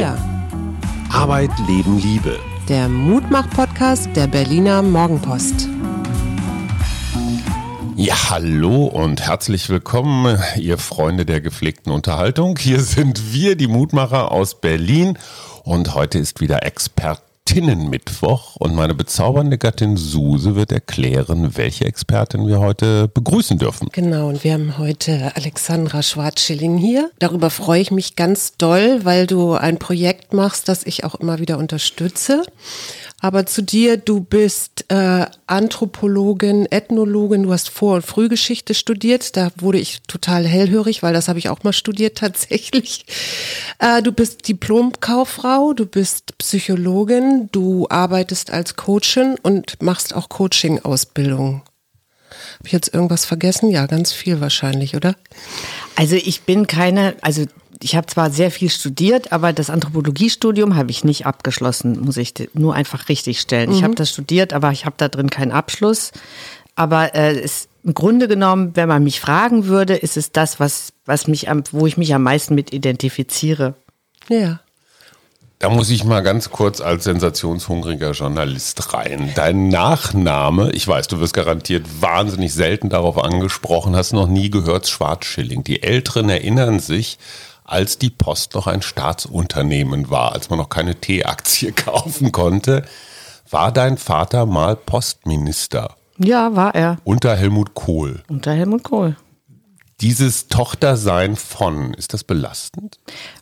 Wir. Arbeit, Leben, Liebe. Der Mutmach-Podcast der Berliner Morgenpost. Ja, hallo und herzlich willkommen, ihr Freunde der gepflegten Unterhaltung. Hier sind wir, die Mutmacher aus Berlin. Und heute ist wieder Expert Expertinnenmittwoch und meine bezaubernde Gattin Suse wird erklären, welche Expertin wir heute begrüßen dürfen. Genau, und wir haben heute Alexandra Schwarzschilling hier. Darüber freue ich mich ganz doll, weil du ein Projekt machst, das ich auch immer wieder unterstütze. Aber zu dir, du bist äh, Anthropologin, Ethnologin, du hast Vor- und Frühgeschichte studiert. Da wurde ich total hellhörig, weil das habe ich auch mal studiert tatsächlich. Äh, du bist Diplomkauffrau, du bist Psychologin, du arbeitest als Coachin und machst auch Coaching-Ausbildung. Habe ich jetzt irgendwas vergessen? Ja, ganz viel wahrscheinlich, oder? Also ich bin keine, also ich habe zwar sehr viel studiert, aber das Anthropologiestudium habe ich nicht abgeschlossen, muss ich nur einfach richtig stellen. Mhm. Ich habe das studiert, aber ich habe da drin keinen Abschluss. Aber äh, es, im Grunde genommen, wenn man mich fragen würde, ist es das, was, was mich am, wo ich mich am meisten mit identifiziere. Ja. Da muss ich mal ganz kurz als sensationshungriger Journalist rein. Dein Nachname, ich weiß, du wirst garantiert wahnsinnig selten darauf angesprochen, hast noch nie gehört, Schwarzschilling. Die Älteren erinnern sich, als die Post noch ein Staatsunternehmen war, als man noch keine T-Aktie kaufen konnte, war dein Vater mal Postminister. Ja, war er. Unter Helmut Kohl. Unter Helmut Kohl. Dieses Tochtersein von, ist das belastend?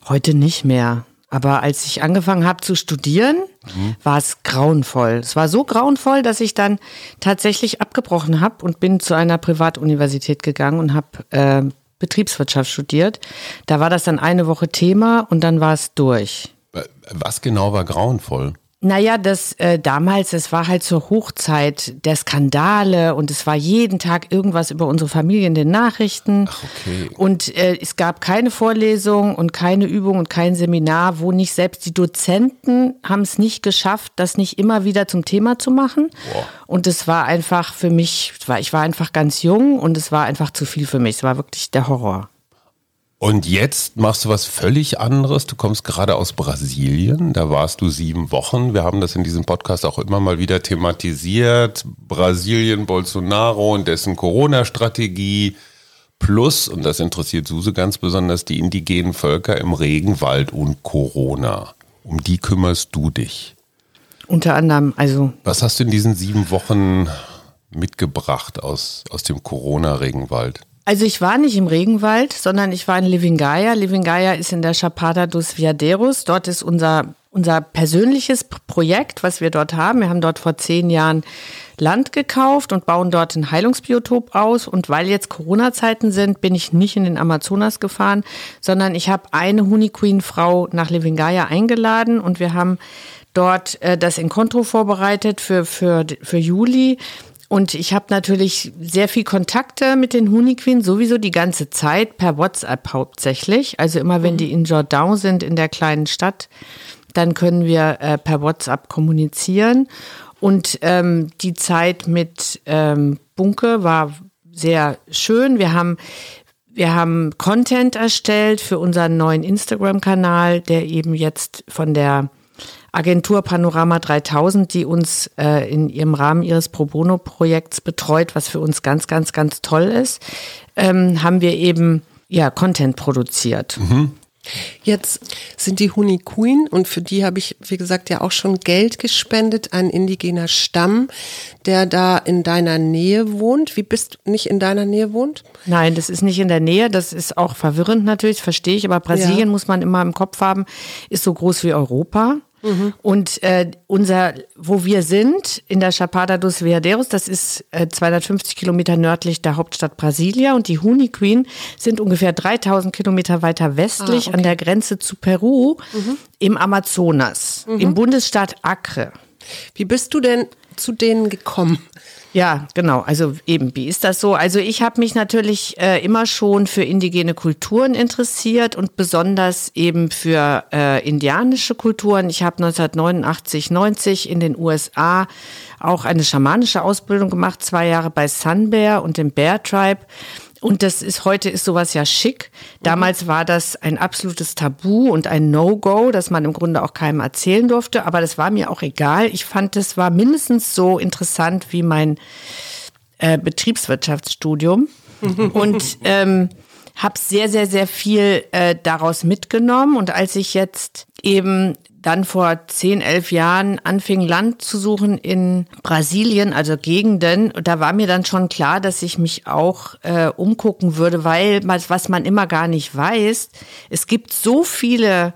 Heute nicht mehr. Aber als ich angefangen habe zu studieren, mhm. war es grauenvoll. Es war so grauenvoll, dass ich dann tatsächlich abgebrochen habe und bin zu einer Privatuniversität gegangen und habe äh, Betriebswirtschaft studiert. Da war das dann eine Woche Thema und dann war es durch. Was genau war grauenvoll? Naja, das äh, damals, es war halt zur Hochzeit der Skandale und es war jeden Tag irgendwas über unsere Familie in den Nachrichten. Ach, okay. Und äh, es gab keine Vorlesung und keine Übung und kein Seminar, wo nicht selbst die Dozenten haben es nicht geschafft, das nicht immer wieder zum Thema zu machen. Boah. Und es war einfach für mich, ich war einfach ganz jung und es war einfach zu viel für mich. Es war wirklich der Horror. Und jetzt machst du was völlig anderes. Du kommst gerade aus Brasilien. Da warst du sieben Wochen. Wir haben das in diesem Podcast auch immer mal wieder thematisiert. Brasilien, Bolsonaro und dessen Corona-Strategie. Plus, und das interessiert Suse ganz besonders, die indigenen Völker im Regenwald und Corona. Um die kümmerst du dich. Unter anderem, also. Was hast du in diesen sieben Wochen mitgebracht aus, aus dem Corona-Regenwald? Also ich war nicht im Regenwald, sondern ich war in Livingaya. Livingaya ist in der Chapada dos Veadeiros. Dort ist unser, unser persönliches Projekt, was wir dort haben. Wir haben dort vor zehn Jahren Land gekauft und bauen dort ein Heilungsbiotop aus. Und weil jetzt Corona-Zeiten sind, bin ich nicht in den Amazonas gefahren, sondern ich habe eine Honeyqueen-Frau nach Livingaya eingeladen und wir haben dort äh, das Encontro vorbereitet für, für, für Juli. Und ich habe natürlich sehr viel Kontakte mit den Honeyqueen, sowieso die ganze Zeit, per WhatsApp hauptsächlich. Also immer wenn mhm. die in Jordan sind, in der kleinen Stadt, dann können wir äh, per WhatsApp kommunizieren. Und ähm, die Zeit mit ähm, Bunke war sehr schön. Wir haben wir haben Content erstellt für unseren neuen Instagram-Kanal, der eben jetzt von der Agentur Panorama 3000, die uns äh, in ihrem Rahmen ihres Pro Bono-Projekts betreut, was für uns ganz, ganz, ganz toll ist, ähm, haben wir eben ja Content produziert. Mhm. Jetzt sind die Hunikuin und für die habe ich, wie gesagt, ja auch schon Geld gespendet, ein indigener Stamm, der da in deiner Nähe wohnt. Wie bist du nicht in deiner Nähe wohnt? Nein, das ist nicht in der Nähe. Das ist auch verwirrend natürlich, verstehe ich. Aber Brasilien ja. muss man immer im Kopf haben, ist so groß wie Europa. Mhm. Und äh, unser, wo wir sind, in der Chapada dos Veadeiros, das ist äh, 250 Kilometer nördlich der Hauptstadt Brasilia. Und die Huni sind ungefähr 3000 Kilometer weiter westlich ah, okay. an der Grenze zu Peru mhm. im Amazonas, mhm. im Bundesstaat Acre. Wie bist du denn zu denen gekommen? Ja, genau. Also eben, wie ist das so? Also ich habe mich natürlich äh, immer schon für indigene Kulturen interessiert und besonders eben für äh, indianische Kulturen. Ich habe 1989, 90 in den USA auch eine schamanische Ausbildung gemacht, zwei Jahre bei Sun Bear und dem Bear Tribe. Und das ist heute ist sowas ja schick. Damals war das ein absolutes Tabu und ein No-Go, dass man im Grunde auch keinem erzählen durfte. Aber das war mir auch egal. Ich fand, das war mindestens so interessant wie mein äh, Betriebswirtschaftsstudium. und ähm, habe sehr, sehr, sehr viel äh, daraus mitgenommen. Und als ich jetzt eben dann vor zehn, elf Jahren anfing, Land zu suchen in Brasilien, also Gegenden, da war mir dann schon klar, dass ich mich auch äh, umgucken würde, weil was man immer gar nicht weiß, es gibt so viele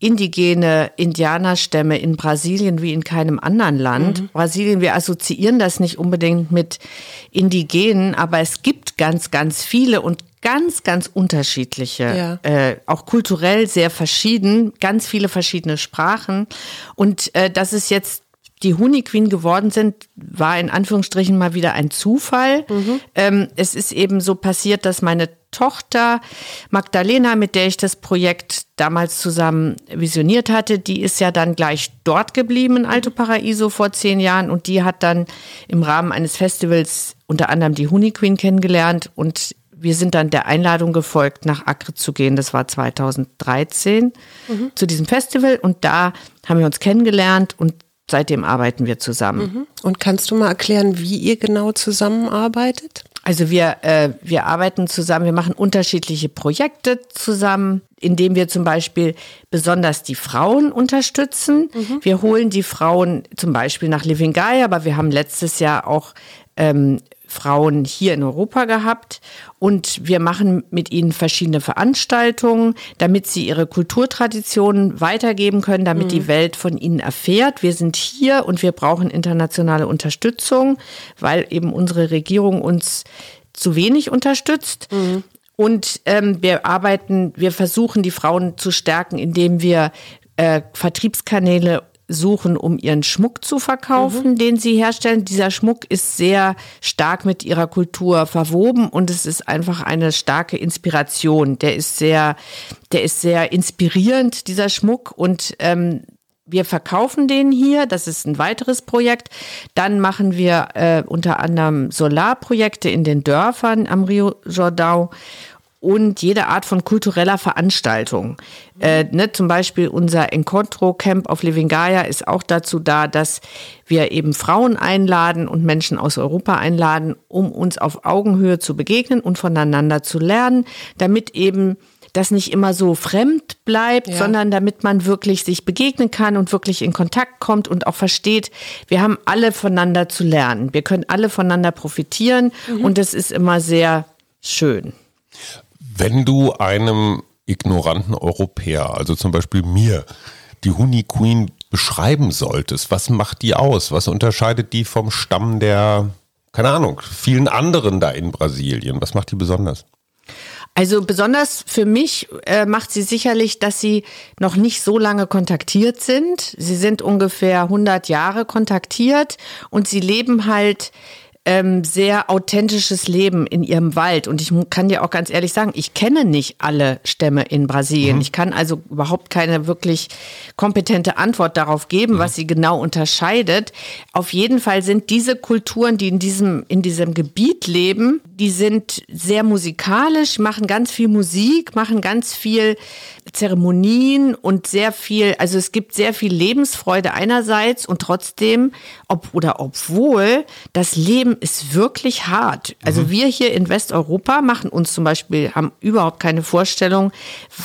indigene Indianerstämme in Brasilien wie in keinem anderen Land. Mhm. Brasilien, wir assoziieren das nicht unbedingt mit Indigenen, aber es gibt ganz, ganz viele und ganz, ganz unterschiedliche, ja. äh, auch kulturell sehr verschieden, ganz viele verschiedene Sprachen. Und äh, dass es jetzt die Honey Queen geworden sind, war in Anführungsstrichen mal wieder ein Zufall. Mhm. Ähm, es ist eben so passiert, dass meine Tochter Magdalena, mit der ich das Projekt damals zusammen visioniert hatte, die ist ja dann gleich dort geblieben in Alto Paraiso vor zehn Jahren und die hat dann im Rahmen eines Festivals unter anderem die Honey Queen kennengelernt und wir sind dann der Einladung gefolgt, nach Acre zu gehen. Das war 2013 mhm. zu diesem Festival und da haben wir uns kennengelernt und seitdem arbeiten wir zusammen. Mhm. Und kannst du mal erklären, wie ihr genau zusammenarbeitet? Also wir, äh, wir arbeiten zusammen, wir machen unterschiedliche Projekte zusammen, indem wir zum Beispiel besonders die Frauen unterstützen. Mhm. Wir holen die Frauen zum Beispiel nach Living Guy, aber wir haben letztes Jahr auch ähm, Frauen hier in Europa gehabt und wir machen mit ihnen verschiedene Veranstaltungen, damit sie ihre Kulturtraditionen weitergeben können, damit mhm. die Welt von ihnen erfährt. Wir sind hier und wir brauchen internationale Unterstützung, weil eben unsere Regierung uns zu wenig unterstützt. Mhm. Und ähm, wir arbeiten, wir versuchen die Frauen zu stärken, indem wir äh, Vertriebskanäle suchen, um ihren Schmuck zu verkaufen, mhm. den sie herstellen. Dieser Schmuck ist sehr stark mit ihrer Kultur verwoben und es ist einfach eine starke Inspiration. Der ist sehr, der ist sehr inspirierend, dieser Schmuck und ähm, wir verkaufen den hier, das ist ein weiteres Projekt. Dann machen wir äh, unter anderem Solarprojekte in den Dörfern am Rio Jordão und jede Art von kultureller Veranstaltung. Äh, ne, zum Beispiel unser Encontro Camp auf Livingaya ist auch dazu da, dass wir eben Frauen einladen und Menschen aus Europa einladen, um uns auf Augenhöhe zu begegnen und voneinander zu lernen, damit eben das nicht immer so fremd bleibt, ja. sondern damit man wirklich sich begegnen kann und wirklich in Kontakt kommt und auch versteht, wir haben alle voneinander zu lernen. Wir können alle voneinander profitieren mhm. und das ist immer sehr schön. Wenn du einem ignoranten Europäer, also zum Beispiel mir, die Honey Queen beschreiben solltest, was macht die aus? Was unterscheidet die vom Stamm der, keine Ahnung, vielen anderen da in Brasilien? Was macht die besonders? Also besonders für mich äh, macht sie sicherlich, dass sie noch nicht so lange kontaktiert sind. Sie sind ungefähr 100 Jahre kontaktiert und sie leben halt ähm, sehr authentisches Leben in ihrem Wald. Und ich kann dir auch ganz ehrlich sagen, ich kenne nicht alle Stämme in Brasilien. Mhm. Ich kann also überhaupt keine wirklich kompetente Antwort darauf geben, mhm. was sie genau unterscheidet. Auf jeden Fall sind diese Kulturen, die in diesem, in diesem Gebiet leben, die sind sehr musikalisch, machen ganz viel Musik, machen ganz viel Zeremonien und sehr viel, also es gibt sehr viel Lebensfreude einerseits und trotzdem, ob oder obwohl das Leben ist wirklich hart. Also mhm. wir hier in Westeuropa machen uns zum Beispiel, haben überhaupt keine Vorstellung,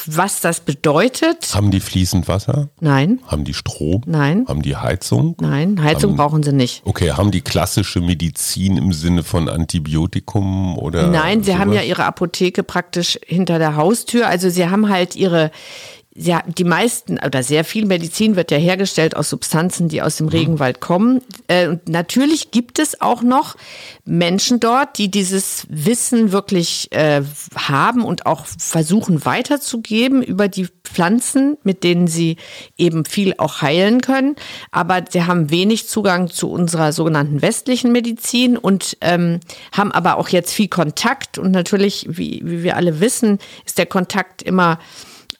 was das bedeutet. Haben die fließend Wasser? Nein. Haben die Strom? Nein. Haben die Heizung? Nein, Heizung haben, brauchen sie nicht. Okay, haben die klassische Medizin im Sinne von Antibiotikum oder? Nein, sie sowas? haben ja ihre Apotheke praktisch hinter der Haustür. Also sie haben halt ihre ja, die meisten oder sehr viel Medizin wird ja hergestellt aus Substanzen, die aus dem mhm. Regenwald kommen. Äh, und natürlich gibt es auch noch Menschen dort, die dieses Wissen wirklich äh, haben und auch versuchen weiterzugeben über die Pflanzen, mit denen sie eben viel auch heilen können. Aber sie haben wenig Zugang zu unserer sogenannten westlichen Medizin und ähm, haben aber auch jetzt viel Kontakt. Und natürlich, wie, wie wir alle wissen, ist der Kontakt immer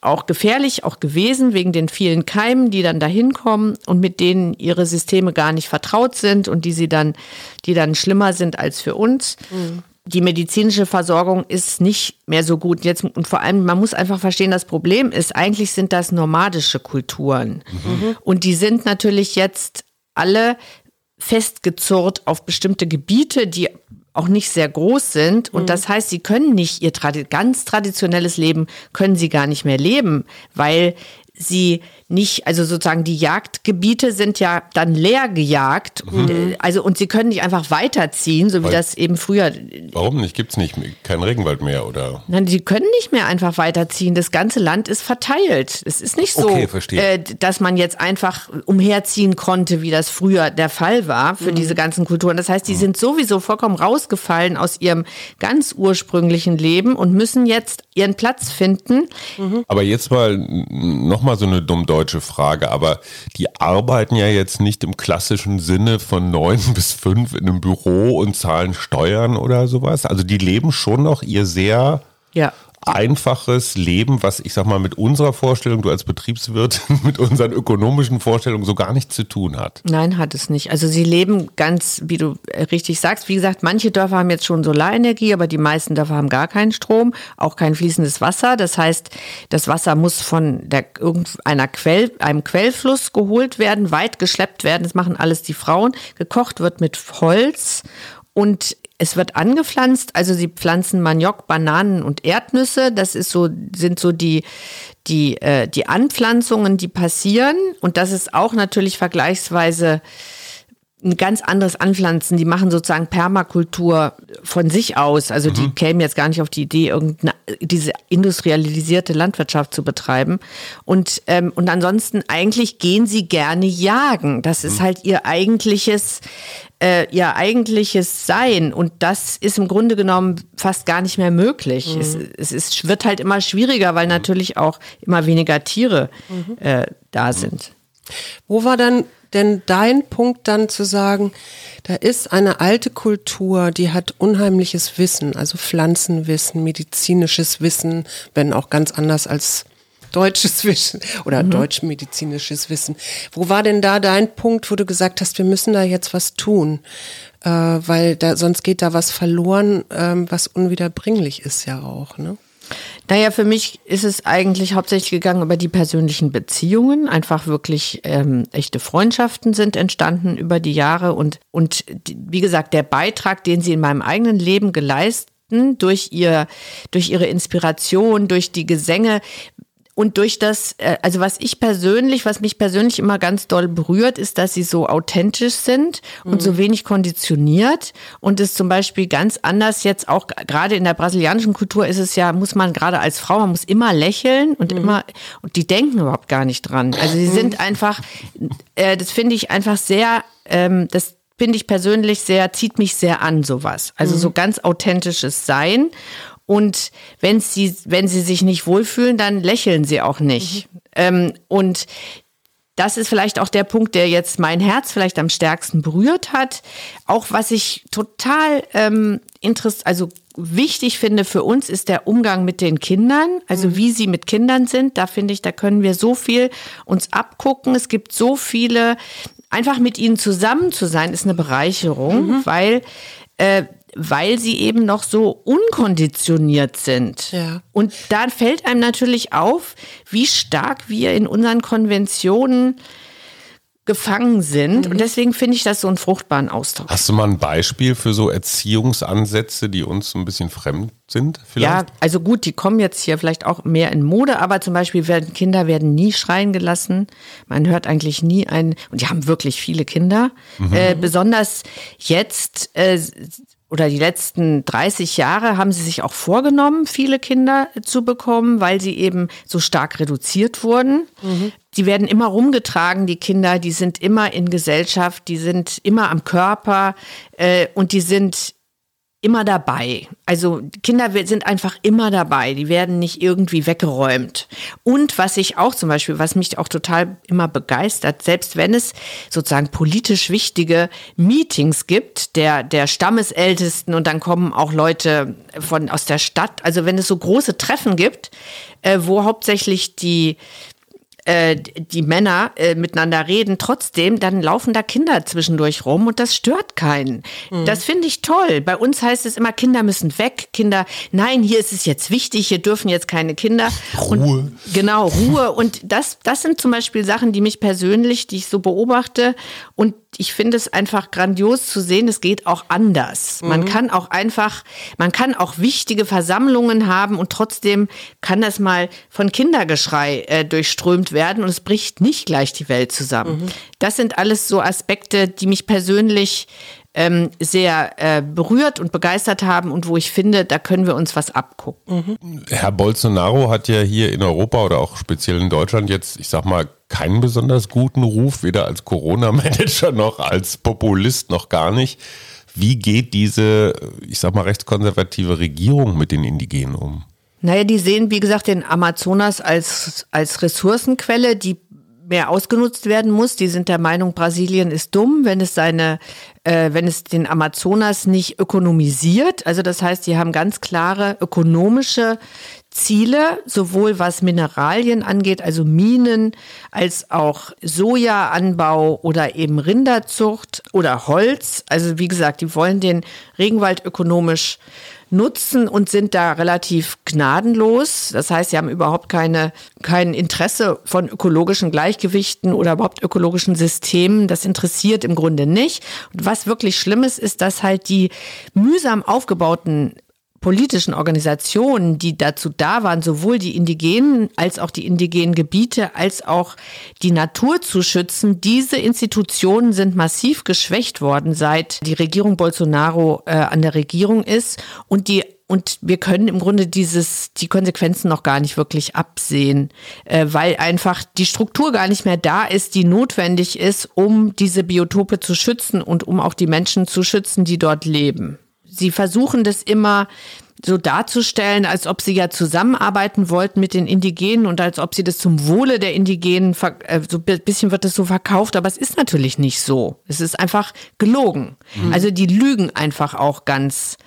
auch gefährlich, auch gewesen, wegen den vielen Keimen, die dann dahin kommen und mit denen ihre Systeme gar nicht vertraut sind und die sie dann, die dann schlimmer sind als für uns. Mhm. die medizinische Versorgung ist nicht mehr so gut. Jetzt, und vor allem, man muss einfach verstehen, das Problem ist, eigentlich sind das nomadische Kulturen. Mhm. Und die sind natürlich jetzt alle festgezurrt auf bestimmte Gebiete, die auch nicht sehr groß sind. Und mhm. das heißt, sie können nicht ihr tradi ganz traditionelles Leben, können sie gar nicht mehr leben, weil sie nicht, also sozusagen die Jagdgebiete sind ja dann leer gejagt. Mhm. Und, äh, also und sie können nicht einfach weiterziehen, so wie Weil, das eben früher. Warum nicht? Gibt es nicht keinen Regenwald mehr oder? Nein, sie können nicht mehr einfach weiterziehen. Das ganze Land ist verteilt. Es ist nicht so, okay, äh, dass man jetzt einfach umherziehen konnte, wie das früher der Fall war für mhm. diese ganzen Kulturen. Das heißt, die mhm. sind sowieso vollkommen rausgefallen aus ihrem ganz ursprünglichen Leben und müssen jetzt ihren Platz finden. Mhm. Aber jetzt mal nochmal so eine dumm deutsche Frage, aber die arbeiten ja jetzt nicht im klassischen Sinne von neun bis fünf in einem Büro und zahlen Steuern oder sowas. Also die leben schon noch ihr sehr ja einfaches Leben, was ich sag mal mit unserer Vorstellung, du als Betriebswirt, mit unseren ökonomischen Vorstellungen so gar nichts zu tun hat. Nein, hat es nicht. Also sie leben ganz, wie du richtig sagst, wie gesagt, manche Dörfer haben jetzt schon Solarenergie, aber die meisten Dörfer haben gar keinen Strom, auch kein fließendes Wasser. Das heißt, das Wasser muss von der, irgendeiner Quell, einem Quellfluss geholt werden, weit geschleppt werden. Das machen alles die Frauen. Gekocht wird mit Holz und es wird angepflanzt, also sie pflanzen Maniok, Bananen und Erdnüsse. Das ist so, sind so die, die, äh, die Anpflanzungen, die passieren. Und das ist auch natürlich vergleichsweise ein ganz anderes Anpflanzen. Die machen sozusagen Permakultur von sich aus. Also die mhm. kämen jetzt gar nicht auf die Idee, irgendeine, diese industrialisierte Landwirtschaft zu betreiben. Und, ähm, und ansonsten eigentlich gehen sie gerne jagen. Das ist mhm. halt ihr eigentliches, äh, ihr eigentliches Sein. Und das ist im Grunde genommen fast gar nicht mehr möglich. Mhm. Es, es ist, wird halt immer schwieriger, weil natürlich auch immer weniger Tiere mhm. äh, da sind. Wo war dann denn dein Punkt dann zu sagen, da ist eine alte Kultur, die hat unheimliches Wissen, also Pflanzenwissen, medizinisches Wissen, wenn auch ganz anders als deutsches Wissen oder mhm. deutschmedizinisches Wissen. Wo war denn da dein Punkt, wo du gesagt hast, wir müssen da jetzt was tun? Äh, weil da, sonst geht da was verloren, ähm, was unwiederbringlich ist ja auch, ne? Naja, für mich ist es eigentlich hauptsächlich gegangen über die persönlichen Beziehungen. Einfach wirklich ähm, echte Freundschaften sind entstanden über die Jahre und, und wie gesagt, der Beitrag, den sie in meinem eigenen Leben geleistet durch ihr, durch ihre Inspiration, durch die Gesänge, und durch das, äh, also was ich persönlich, was mich persönlich immer ganz doll berührt, ist, dass sie so authentisch sind und mhm. so wenig konditioniert und es zum Beispiel ganz anders jetzt auch gerade in der brasilianischen Kultur ist es ja, muss man gerade als Frau, man muss immer lächeln und mhm. immer, und die denken überhaupt gar nicht dran. Also sie sind mhm. einfach, äh, das finde ich einfach sehr, ähm, das finde ich persönlich sehr, zieht mich sehr an, sowas. Also mhm. so ganz authentisches Sein. Und wenn sie, wenn sie sich nicht wohlfühlen, dann lächeln sie auch nicht. Mhm. Ähm, und das ist vielleicht auch der Punkt, der jetzt mein Herz vielleicht am stärksten berührt hat. Auch was ich total ähm, interess also wichtig finde für uns, ist der Umgang mit den Kindern, also mhm. wie sie mit Kindern sind. Da finde ich, da können wir so viel uns abgucken. Es gibt so viele, einfach mit ihnen zusammen zu sein, ist eine Bereicherung, mhm. weil äh, weil sie eben noch so unkonditioniert sind. Ja. Und da fällt einem natürlich auf, wie stark wir in unseren Konventionen gefangen sind. Mhm. Und deswegen finde ich das so einen fruchtbaren Austausch. Hast du mal ein Beispiel für so Erziehungsansätze, die uns ein bisschen fremd sind? Vielleicht? Ja, also gut, die kommen jetzt hier vielleicht auch mehr in Mode, aber zum Beispiel werden Kinder werden nie schreien gelassen. Man hört eigentlich nie einen, und die haben wirklich viele Kinder. Mhm. Äh, besonders jetzt äh, oder die letzten 30 Jahre haben sie sich auch vorgenommen, viele Kinder zu bekommen, weil sie eben so stark reduziert wurden. Mhm. Die werden immer rumgetragen, die Kinder, die sind immer in Gesellschaft, die sind immer am Körper äh, und die sind immer dabei. Also Kinder sind einfach immer dabei, die werden nicht irgendwie weggeräumt. Und was ich auch zum Beispiel, was mich auch total immer begeistert, selbst wenn es sozusagen politisch wichtige Meetings gibt, der, der Stammesältesten und dann kommen auch Leute von, aus der Stadt, also wenn es so große Treffen gibt, äh, wo hauptsächlich die äh, die Männer äh, miteinander reden, trotzdem, dann laufen da Kinder zwischendurch rum und das stört keinen. Mhm. Das finde ich toll. Bei uns heißt es immer, Kinder müssen weg, Kinder, nein, hier ist es jetzt wichtig, hier dürfen jetzt keine Kinder. Ruhe. Und, genau, Ruhe. Und das, das sind zum Beispiel Sachen, die mich persönlich, die ich so beobachte und ich finde es einfach grandios zu sehen, es geht auch anders. Mhm. Man kann auch einfach, man kann auch wichtige Versammlungen haben und trotzdem kann das mal von Kindergeschrei äh, durchströmt werden und es bricht nicht gleich die Welt zusammen. Mhm. Das sind alles so Aspekte, die mich persönlich ähm, sehr äh, berührt und begeistert haben und wo ich finde, da können wir uns was abgucken. Mhm. Herr Bolsonaro hat ja hier in Europa oder auch speziell in Deutschland jetzt, ich sag mal, keinen besonders guten Ruf, weder als Corona-Manager noch als Populist noch gar nicht. Wie geht diese, ich sag mal, rechtskonservative Regierung mit den Indigenen um? Naja, die sehen, wie gesagt, den Amazonas als, als Ressourcenquelle, die mehr ausgenutzt werden muss. Die sind der Meinung, Brasilien ist dumm, wenn es seine, äh, wenn es den Amazonas nicht ökonomisiert. Also das heißt, die haben ganz klare ökonomische Ziele, sowohl was Mineralien angeht, also Minen, als auch Sojaanbau oder eben Rinderzucht oder Holz. Also wie gesagt, die wollen den Regenwald ökonomisch nutzen und sind da relativ gnadenlos. Das heißt, sie haben überhaupt keine, kein Interesse von ökologischen Gleichgewichten oder überhaupt ökologischen Systemen. Das interessiert im Grunde nicht. Und was wirklich schlimm ist, ist, dass halt die mühsam aufgebauten politischen Organisationen, die dazu da waren, sowohl die indigenen als auch die indigenen Gebiete als auch die Natur zu schützen, diese Institutionen sind massiv geschwächt worden, seit die Regierung Bolsonaro äh, an der Regierung ist. Und die und wir können im Grunde dieses, die Konsequenzen noch gar nicht wirklich absehen, äh, weil einfach die Struktur gar nicht mehr da ist, die notwendig ist, um diese Biotope zu schützen und um auch die Menschen zu schützen, die dort leben sie versuchen das immer so darzustellen, als ob sie ja zusammenarbeiten wollten mit den Indigenen und als ob sie das zum Wohle der Indigenen, äh, so ein bisschen wird das so verkauft, aber es ist natürlich nicht so. Es ist einfach gelogen. Mhm. Also die lügen einfach auch ganz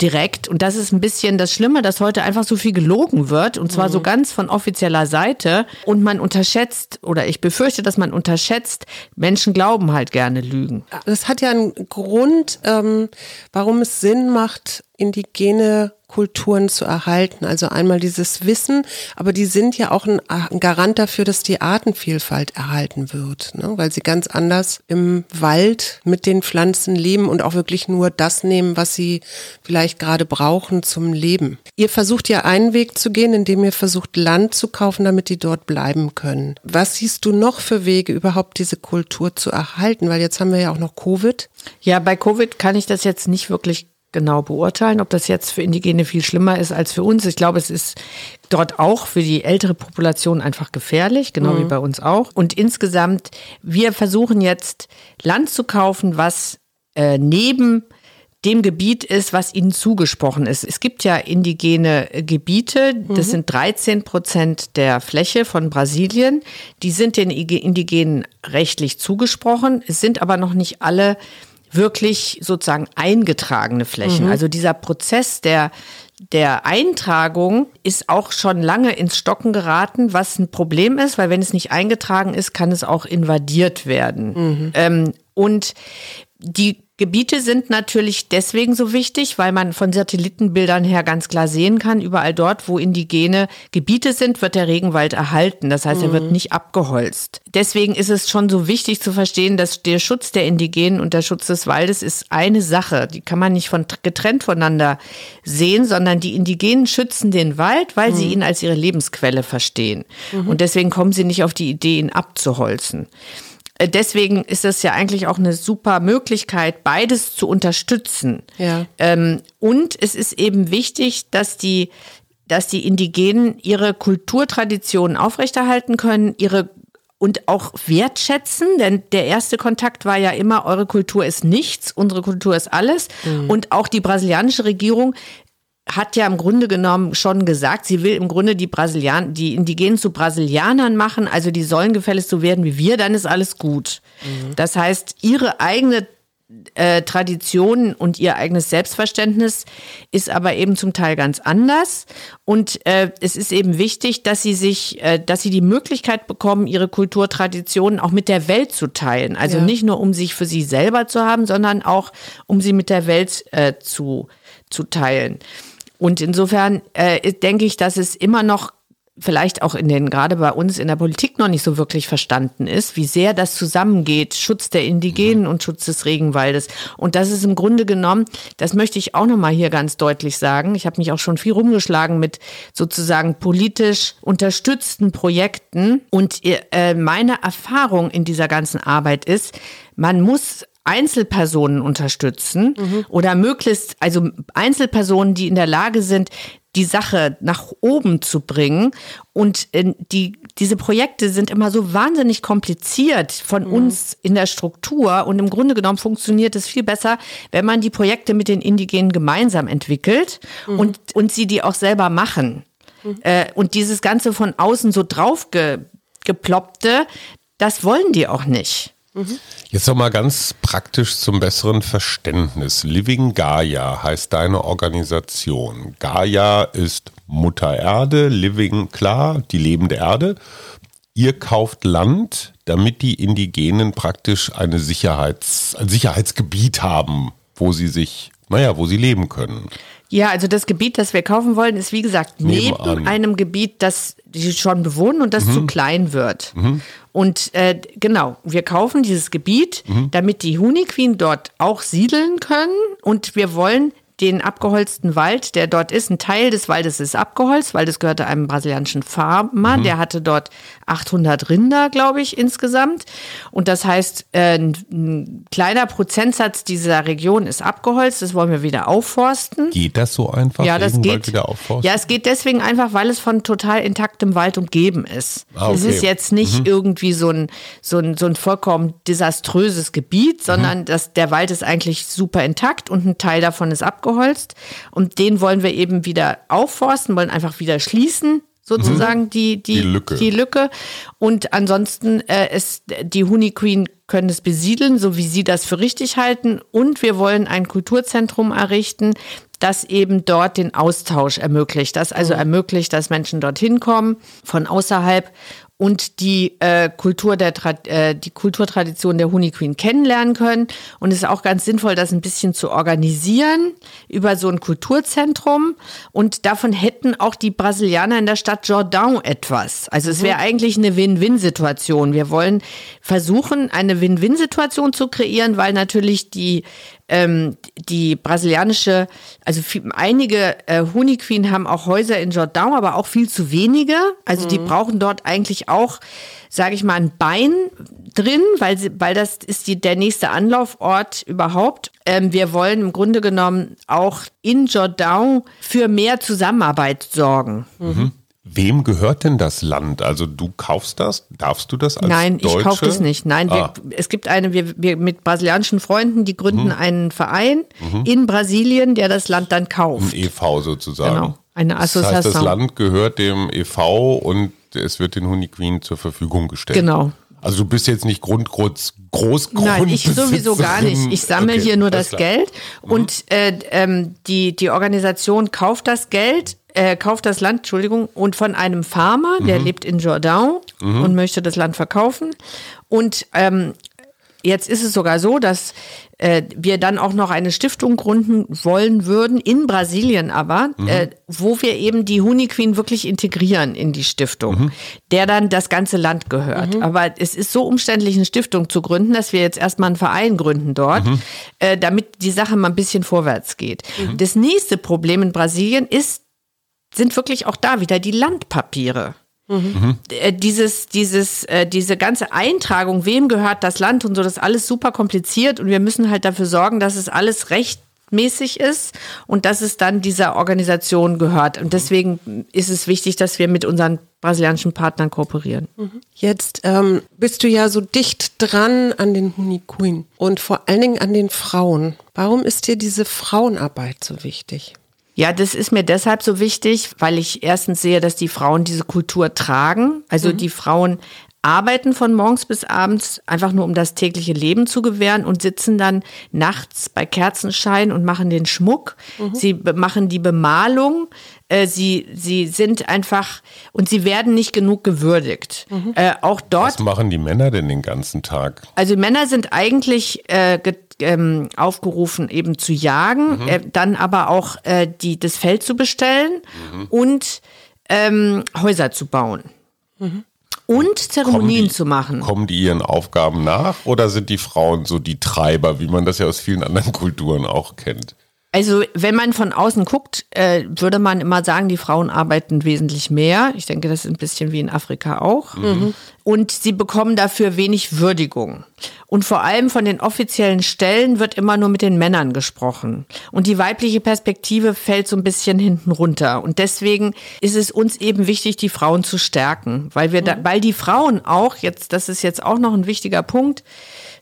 direkt. Und das ist ein bisschen das Schlimme, dass heute einfach so viel gelogen wird und zwar mhm. so ganz von offizieller Seite und man unterschätzt oder ich befürchte, dass man unterschätzt, Menschen glauben halt gerne Lügen. Das hat ja einen Grund, ähm, warum es Sinn macht, indigene Kulturen zu erhalten. Also einmal dieses Wissen, aber die sind ja auch ein, Garant dafür, dass die Artenvielfalt erhalten wird, ne? weil sie ganz anders im Wald mit den Pflanzen leben und auch wirklich nur das nehmen, was sie vielleicht gerade brauchen zum Leben. Ihr versucht ja einen Weg zu gehen, indem ihr versucht, Land zu kaufen, damit die dort bleiben können. Was siehst du noch für Wege, überhaupt diese Kultur zu erhalten? Weil jetzt haben wir ja auch noch Covid. Ja, bei Covid kann ich das jetzt nicht wirklich genau beurteilen, ob das jetzt für Indigene viel schlimmer ist als für uns. Ich glaube, es ist dort auch für die ältere Population einfach gefährlich, genau mhm. wie bei uns auch. Und insgesamt, wir versuchen jetzt Land zu kaufen, was äh, neben dem Gebiet ist, was ihnen zugesprochen ist. Es gibt ja indigene Gebiete, das mhm. sind 13 Prozent der Fläche von Brasilien. Die sind den Indigenen rechtlich zugesprochen. Es sind aber noch nicht alle wirklich sozusagen eingetragene Flächen. Mhm. Also dieser Prozess der der Eintragung ist auch schon lange ins Stocken geraten, was ein Problem ist, weil wenn es nicht eingetragen ist, kann es auch invadiert werden. Mhm. Ähm, und die Gebiete sind natürlich deswegen so wichtig, weil man von Satellitenbildern her ganz klar sehen kann, überall dort, wo indigene Gebiete sind, wird der Regenwald erhalten. Das heißt, er wird mhm. nicht abgeholzt. Deswegen ist es schon so wichtig zu verstehen, dass der Schutz der Indigenen und der Schutz des Waldes ist eine Sache. Die kann man nicht von, getrennt voneinander sehen, sondern die Indigenen schützen den Wald, weil mhm. sie ihn als ihre Lebensquelle verstehen. Mhm. Und deswegen kommen sie nicht auf die Idee, ihn abzuholzen. Äh, deswegen ist es ja eigentlich auch eine super Möglichkeit, beides zu unterstützen. Ja. Ähm, und es ist eben wichtig, dass die, dass die Indigenen ihre Kulturtraditionen aufrechterhalten können, ihre und auch wertschätzen, denn der erste Kontakt war ja immer, eure Kultur ist nichts, unsere Kultur ist alles. Mhm. Und auch die brasilianische Regierung hat ja im Grunde genommen schon gesagt, sie will im Grunde die Brasilianer, die Indigenen zu Brasilianern machen, also die sollen gefälligst so werden wie wir, dann ist alles gut. Mhm. Das heißt, ihre eigene äh, Traditionen und ihr eigenes Selbstverständnis ist aber eben zum Teil ganz anders. Und äh, es ist eben wichtig, dass sie sich, äh, dass sie die Möglichkeit bekommen, ihre Kulturtraditionen auch mit der Welt zu teilen. Also Ja. nicht nur um sich für sie selber zu haben, sondern auch um sie mit der Welt äh, zu, zu teilen. Und insofern äh, denke ich, dass es immer noch vielleicht auch in den, gerade bei uns in der Politik noch nicht so wirklich verstanden ist, wie sehr das zusammengeht, Schutz der Indigenen und Schutz des Regenwaldes. Und das ist im Grunde genommen, das möchte ich auch nochmal hier ganz deutlich sagen. Ich habe mich auch schon viel rumgeschlagen mit sozusagen politisch unterstützten Projekten. Und äh, meine Erfahrung in dieser ganzen Arbeit ist, man muss Einzelpersonen unterstützen oder möglichst, also Einzelpersonen, die in der Lage sind, die Sache nach oben zu bringen. Und äh, die, diese Projekte sind immer so wahnsinnig kompliziert von uns in der Struktur. Und im Grunde genommen funktioniert es viel besser, wenn man die Projekte mit den Indigenen gemeinsam entwickelt und, und sie die auch selber machen. Äh, und dieses Ganze von außen so drauf ge, geploppte, das wollen die auch nicht. Jetzt noch mal ganz praktisch zum besseren Verständnis. Living Gaia heißt deine Organisation. Gaia ist Mutter Erde, Living klar, die lebende Erde. Ihr kauft Land, damit die Indigenen praktisch eine Sicherheits, ein Sicherheitsgebiet haben, wo sie sich, naja, wo sie leben können. Ja, also das Gebiet, das wir kaufen wollen, ist wie gesagt neben Nebenan. einem Gebiet, das die schon bewohnen und das zu klein wird. Und äh, genau, wir kaufen dieses Gebiet, damit die Honeyqueen dort auch siedeln können. Und wir wollen den abgeholzten Wald, der dort ist, ein Teil des Waldes ist abgeholzt, weil das gehörte einem brasilianischen Farmer, der hatte dort 800 Rinder, glaube ich, insgesamt. Und das heißt, äh, ein, ein kleiner Prozentsatz dieser Region ist abgeholzt, das wollen wir wieder aufforsten. Geht das so einfach? Ja, das geht. Ja, es geht deswegen einfach, weil es von total intaktem Wald umgeben ist. Ah, Es okay. ist jetzt nicht irgendwie so ein, so, ein, so ein vollkommen desaströses Gebiet, sondern das, der Wald ist eigentlich super intakt und ein Teil davon ist abgeholzt. Und den wollen wir eben wieder aufforsten, wollen einfach wieder schließen. Sozusagen die, die, Die Lücke. die Lücke. Und ansonsten äh, ist die Honey Queen können es besiedeln, so wie sie das für richtig halten. Und wir wollen ein Kulturzentrum errichten, das eben dort den Austausch ermöglicht. Das also ermöglicht, dass Menschen dorthin kommen von außerhalb und die äh, Kultur der Tra äh, die Kulturtradition der Honey Queen kennenlernen können. Und es ist auch ganz sinnvoll, das ein bisschen zu organisieren über so ein Kulturzentrum. Und davon hätten auch die Brasilianer in der Stadt Jordão etwas. Also es wäre eigentlich eine Win-Win-Situation. Wir wollen versuchen, eine Win-Win-Situation zu kreieren, weil natürlich die ähm, die brasilianische, also viel, einige äh, Honey Queen haben auch Häuser in Jordão, aber auch viel zu wenige. Also die brauchen dort eigentlich auch, sage ich mal, ein Bein drin, weil, sie, weil das ist die, der nächste Anlaufort überhaupt. Ähm, wir wollen im Grunde genommen auch in Jordão für mehr Zusammenarbeit sorgen. Wem gehört denn das Land? Also du kaufst das? Darfst du das als Nein, Deutsche? ich kaufe das nicht. Nein, Ah. wir, es gibt eine, wir, wir mit brasilianischen Freunden, die Mhm. gründen einen Verein in Brasilien, der das Land dann kauft. Ein EV sozusagen. Genau, eine Das heißt, das. Land gehört dem EV und es wird den Honey Queen zur Verfügung gestellt. Genau. Also du bist jetzt nicht Grund, Groß, Großgrund. Nein, ich sowieso gar nicht. Ich sammle Okay, hier nur das klar. Mhm. Geld und äh, ähm, die, die Organisation kauft das Geld, äh, kauft das Land, Entschuldigung, und von einem Farmer, der Mhm. lebt in Jordão und möchte das Land verkaufen. Und ähm, jetzt ist es sogar so, dass äh, wir dann auch noch eine Stiftung gründen wollen würden, in Brasilien aber, äh, wo wir eben die Honey Queen wirklich integrieren in die Stiftung, der dann das ganze Land gehört. Aber es ist so umständlich, eine Stiftung zu gründen, dass wir jetzt erstmal einen Verein gründen dort, äh, damit die Sache mal ein bisschen vorwärts geht. Das nächste Problem in Brasilien ist, sind wirklich auch da wieder die Landpapiere. Äh, dieses, dieses, äh, diese ganze Eintragung, wem gehört das Land und so, das ist alles super kompliziert und wir müssen halt dafür sorgen, dass es alles rechtmäßig ist und dass es dann dieser Organisation gehört. Und deswegen ist es wichtig, dass wir mit unseren brasilianischen Partnern kooperieren. Jetzt ähm, bist du ja so dicht dran an den Queen und vor allen Dingen an den Frauen. Warum ist dir diese Frauenarbeit so wichtig? Ja, das ist mir deshalb so wichtig, weil ich erstens sehe, dass die Frauen diese Kultur tragen. Also die Frauen arbeiten von morgens bis abends, einfach nur um das tägliche Leben zu gewähren und sitzen dann nachts bei Kerzenschein und machen den Schmuck. Mhm. Sie machen die Bemalung. Äh, sie, sie sind einfach und sie werden nicht genug gewürdigt. Mhm. Äh, auch dort. Was machen die Männer denn den ganzen Tag? Also Männer sind eigentlich äh, ähm, aufgerufen, eben zu jagen, mhm. äh, dann aber auch äh, die, das Feld zu bestellen mhm. und ähm, Häuser zu bauen. Mhm. Und Zeremonien die, zu machen. Kommen die ihren Aufgaben nach oder sind die Frauen so die Treiber, wie man das ja aus vielen anderen Kulturen auch kennt? Also wenn man von außen guckt, äh, würde man immer sagen, die Frauen arbeiten wesentlich mehr. Ich denke, das ist ein bisschen wie in Afrika auch. Mhm. Und sie bekommen dafür wenig Würdigung. Und vor allem von den offiziellen Stellen wird immer nur mit den Männern gesprochen. Und die weibliche Perspektive fällt so ein bisschen hinten runter. Und deswegen ist es uns eben wichtig, die Frauen zu stärken, weil wir, da, mhm. weil die Frauen auch jetzt, das ist jetzt auch noch ein wichtiger Punkt,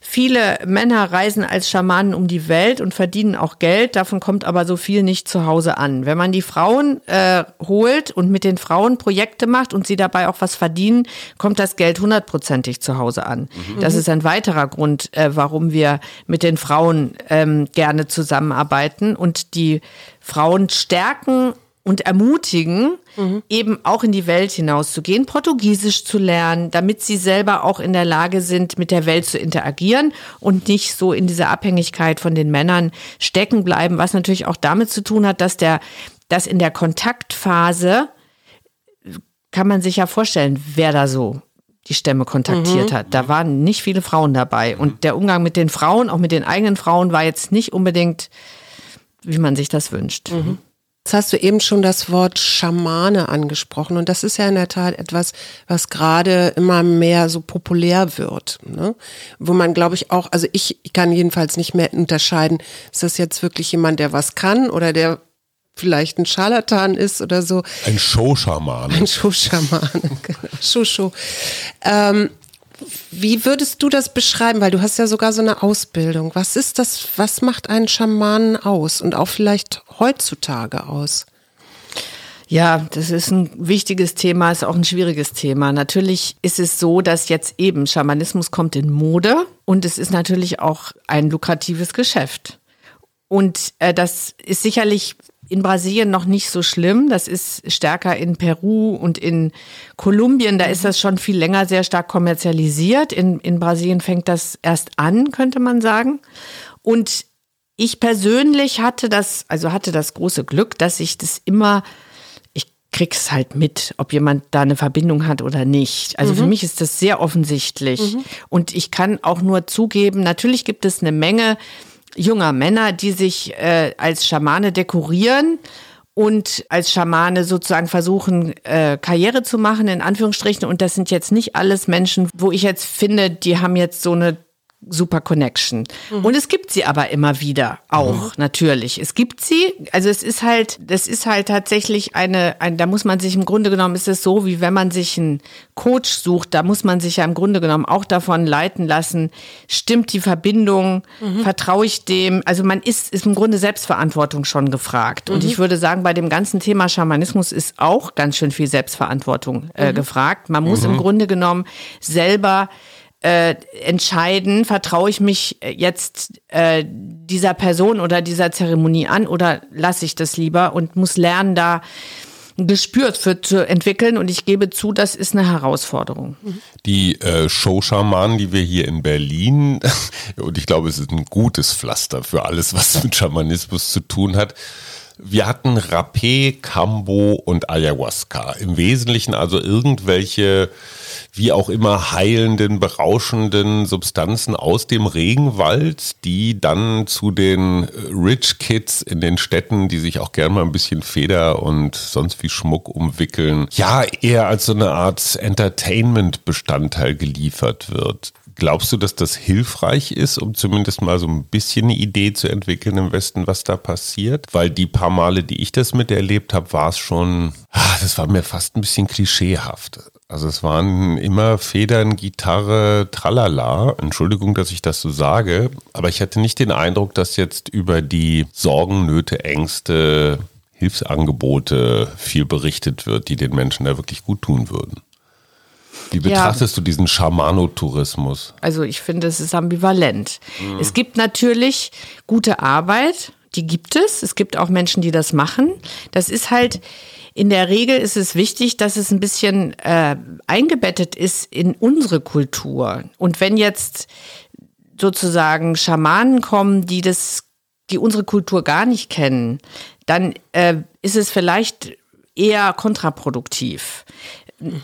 Viele Männer reisen als Schamanen um die Welt und verdienen auch Geld, davon kommt aber so viel nicht zu Hause an. Wenn man die Frauen äh, holt und mit den Frauen Projekte macht und sie dabei auch was verdienen, kommt das Geld hundertprozentig zu Hause an. Mhm. Das ist ein weiterer Grund, äh, warum wir mit den Frauen ähm, gerne zusammenarbeiten und die Frauen stärken und ermutigen, mhm. eben auch in die Welt hinauszugehen, Portugiesisch zu lernen, damit sie selber auch in der Lage sind, mit der Welt zu interagieren und nicht so in dieser Abhängigkeit von den Männern stecken bleiben, was natürlich auch damit zu tun hat, dass der, dass in der Kontaktphase kann man sich ja vorstellen, wer da so die Stämme kontaktiert mhm. hat. Da waren nicht viele Frauen dabei. Und der Umgang mit den Frauen, auch mit den eigenen Frauen, war jetzt nicht unbedingt, wie man sich das wünscht. Mhm. Jetzt hast du eben schon das Wort Schamane angesprochen und das ist ja in der Tat etwas, was gerade immer mehr so populär wird, ne? wo man glaube ich auch, also ich, ich kann jedenfalls nicht mehr unterscheiden, ist das jetzt wirklich jemand, der was kann oder der vielleicht ein Scharlatan ist oder so. Ein Showschamane. Ein Showschamane, genau. Shosho. Ähm, wie würdest du das beschreiben? Weil du hast ja sogar so eine Ausbildung. Was ist das, was macht einen Schamanen aus und auch vielleicht heutzutage aus? Ja, das ist ein wichtiges Thema, ist auch ein schwieriges Thema. Natürlich ist es so, dass jetzt eben Schamanismus kommt in Mode und es ist natürlich auch ein lukratives Geschäft. Und äh, das ist sicherlich in Brasilien noch nicht so schlimm. Das ist stärker in Peru und in Kolumbien. Da ist das schon viel länger sehr stark kommerzialisiert. In, in Brasilien fängt das erst an, könnte man sagen. Und ich persönlich hatte das, also hatte das große Glück, dass ich das immer, ich krieg's halt mit, ob jemand da eine Verbindung hat oder nicht. Also mhm. für mich ist das sehr offensichtlich. Mhm. Und ich kann auch nur zugeben, natürlich gibt es eine Menge junger Männer, die sich äh, als Schamane dekorieren und als Schamane sozusagen versuchen, äh, Karriere zu machen, in Anführungsstrichen. Und das sind jetzt nicht alles Menschen, wo ich jetzt finde, die haben jetzt so eine super Connection. Mhm. Und es gibt sie aber immer wieder auch, mhm. natürlich. Es gibt sie, also es ist halt, das ist halt tatsächlich eine, ein, da muss man sich im Grunde genommen, ist es so, wie wenn man sich einen Coach sucht, da muss man sich ja im Grunde genommen auch davon leiten lassen, stimmt die Verbindung, mhm. vertraue ich dem, also man ist, ist im Grunde Selbstverantwortung schon gefragt. Und ich mhm. würde sagen, bei dem ganzen Thema Schamanismus ist auch ganz schön viel Selbstverantwortung äh, mhm. gefragt. Man muss im mhm. Grunde genommen selber äh, entscheiden, vertraue ich mich jetzt äh, dieser Person oder dieser Zeremonie an oder lasse ich das lieber und muss lernen, da ein Gespür für zu entwickeln und ich gebe zu, das ist eine Herausforderung. Die äh, Show-Schamanen, die wir hier in Berlin, und ich glaube, es ist ein gutes Pflaster für alles, was mit Schamanismus zu tun hat, wir hatten Rapé, Cambo und Ayahuasca. Im Wesentlichen also irgendwelche, wie auch immer, heilenden, berauschenden Substanzen aus dem Regenwald, die dann zu den Rich Kids in den Städten, die sich auch gerne mal ein bisschen Feder und sonst wie Schmuck umwickeln, ja, eher als so eine Art Entertainment-Bestandteil geliefert wird. Glaubst du, dass das hilfreich ist, um zumindest mal so ein bisschen eine Idee zu entwickeln im Westen, was da passiert? Weil die paar Male, die ich das miterlebt habe, war es schon, ah, das war mir fast ein bisschen klischeehaft. Also es waren immer Federn, Gitarre, Tralala. Entschuldigung, dass ich das so sage, aber ich hatte nicht den Eindruck, dass jetzt über die Sorgen, Nöte, Ängste, Hilfsangebote viel berichtet wird, die den Menschen da wirklich gut tun würden. Wie betrachtest ja. du diesen Schamano-Tourismus? Also ich finde, es ist ambivalent. Mhm. Es gibt natürlich gute Arbeit, die gibt es. Es gibt auch Menschen, die das machen. Das ist halt, in der Regel ist es wichtig, dass es ein bisschen äh, eingebettet ist in unsere Kultur. Und wenn jetzt sozusagen Schamanen kommen, die das, die unsere Kultur gar nicht kennen, dann äh, ist es vielleicht eher kontraproduktiv.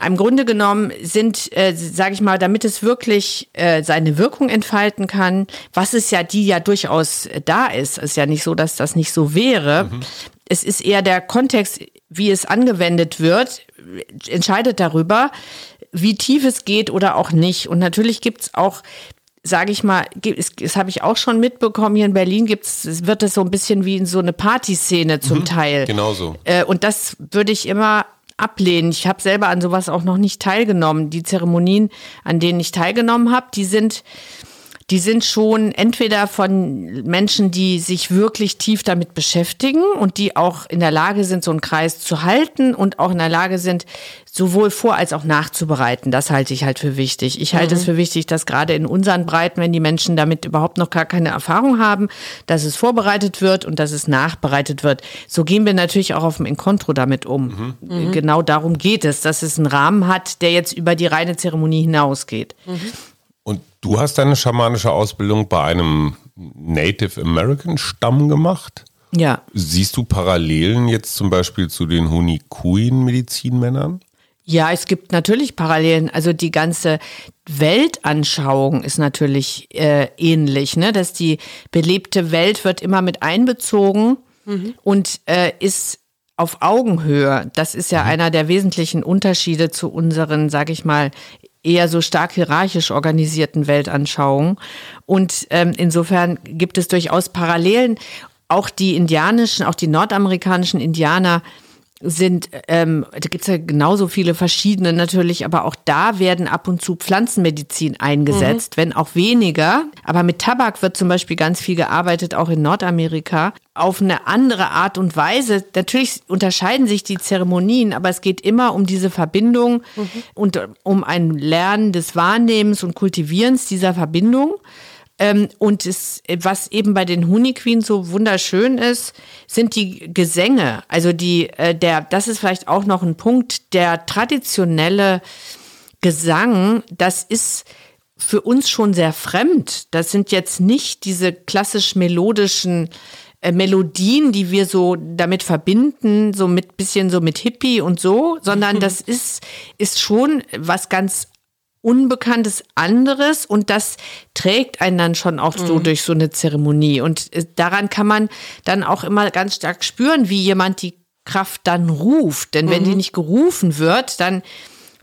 Im Grunde genommen sind, äh, sage ich mal, damit es wirklich äh, seine Wirkung entfalten kann, was es ja, die ja durchaus da ist, ist ja nicht so, dass das nicht so wäre. Mhm. Es ist eher der Kontext, wie es angewendet wird, entscheidet darüber, wie tief es geht oder auch nicht. Und natürlich gibt's auch sage ich mal, das, das habe ich auch schon mitbekommen, hier in Berlin gibt's, wird es so ein bisschen wie in so eine Partyszene zum mhm, Teil. Genau so. Äh, und das würde ich immer ablehnen. Ich habe selber an sowas auch noch nicht teilgenommen. Die Zeremonien, an denen ich teilgenommen habe, die sind die sind schon entweder von Menschen, die sich wirklich tief damit beschäftigen und die auch in der Lage sind, so einen Kreis zu halten und auch in der Lage sind, sowohl vor als auch nachzubereiten. Das halte ich halt für wichtig. Ich halte mhm. es für wichtig, dass gerade in unseren Breiten, wenn die Menschen damit überhaupt noch gar keine Erfahrung haben, dass es vorbereitet wird und dass es nachbereitet wird. So gehen wir natürlich auch auf dem Encontro damit um. Mhm. Genau darum geht es, dass es einen Rahmen hat, der jetzt über die reine Zeremonie hinausgeht. Und du hast deine schamanische Ausbildung bei einem Native American Stamm gemacht? Ja. Siehst du Parallelen jetzt zum Beispiel zu den Hunikuin-Medizinmännern? Ja, es gibt natürlich Parallelen. Also die ganze Weltanschauung ist natürlich äh, ähnlich, ne? Dass die belebte Welt wird immer mit einbezogen mhm. und äh, ist auf Augenhöhe. Das ist ja mhm. einer der wesentlichen Unterschiede zu unseren, sag ich mal, eher so stark hierarchisch organisierten Weltanschauung. Und ähm, insofern gibt es durchaus Parallelen. Auch die indianischen, auch die nordamerikanischen Indianer sind, ähm, da gibt es ja genauso viele verschiedene natürlich, aber auch da werden ab und zu Pflanzenmedizin eingesetzt, mhm. wenn auch weniger. Aber mit Tabak wird zum Beispiel ganz viel gearbeitet, auch in Nordamerika, auf eine andere Art und Weise. Natürlich unterscheiden sich die Zeremonien, aber es geht immer um diese Verbindung mhm. und um ein Lernen des Wahrnehmens und Kultivierens dieser Verbindung. Ähm, und es, was eben bei den Honeyqueen so wunderschön ist, sind die Gesänge. Also die, äh, der, das ist vielleicht auch noch ein Punkt, der traditionelle Gesang, das ist für uns schon sehr fremd. Das sind jetzt nicht diese klassisch melodischen äh, Melodien, die wir so damit verbinden, so mit bisschen so mit Hippie und so, sondern das ist, ist schon was ganz Unbekanntes anderes und das trägt einen dann schon auch so mhm. durch so eine Zeremonie. Und äh, daran kann man dann auch immer ganz stark spüren, wie jemand die Kraft dann ruft. Denn wenn die mhm. nicht gerufen wird, dann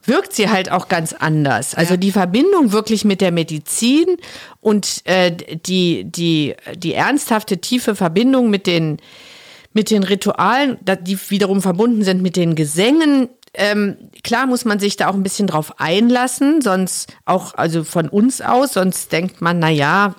wirkt sie halt auch ganz anders. Also ja. die Verbindung wirklich mit der Medizin und äh, die, die, die ernsthafte, tiefe Verbindung mit den, mit den Ritualen, die wiederum verbunden sind mit den Gesängen, ähm, klar muss man sich da auch ein bisschen drauf einlassen, sonst auch, also von uns aus, sonst denkt man, na ja,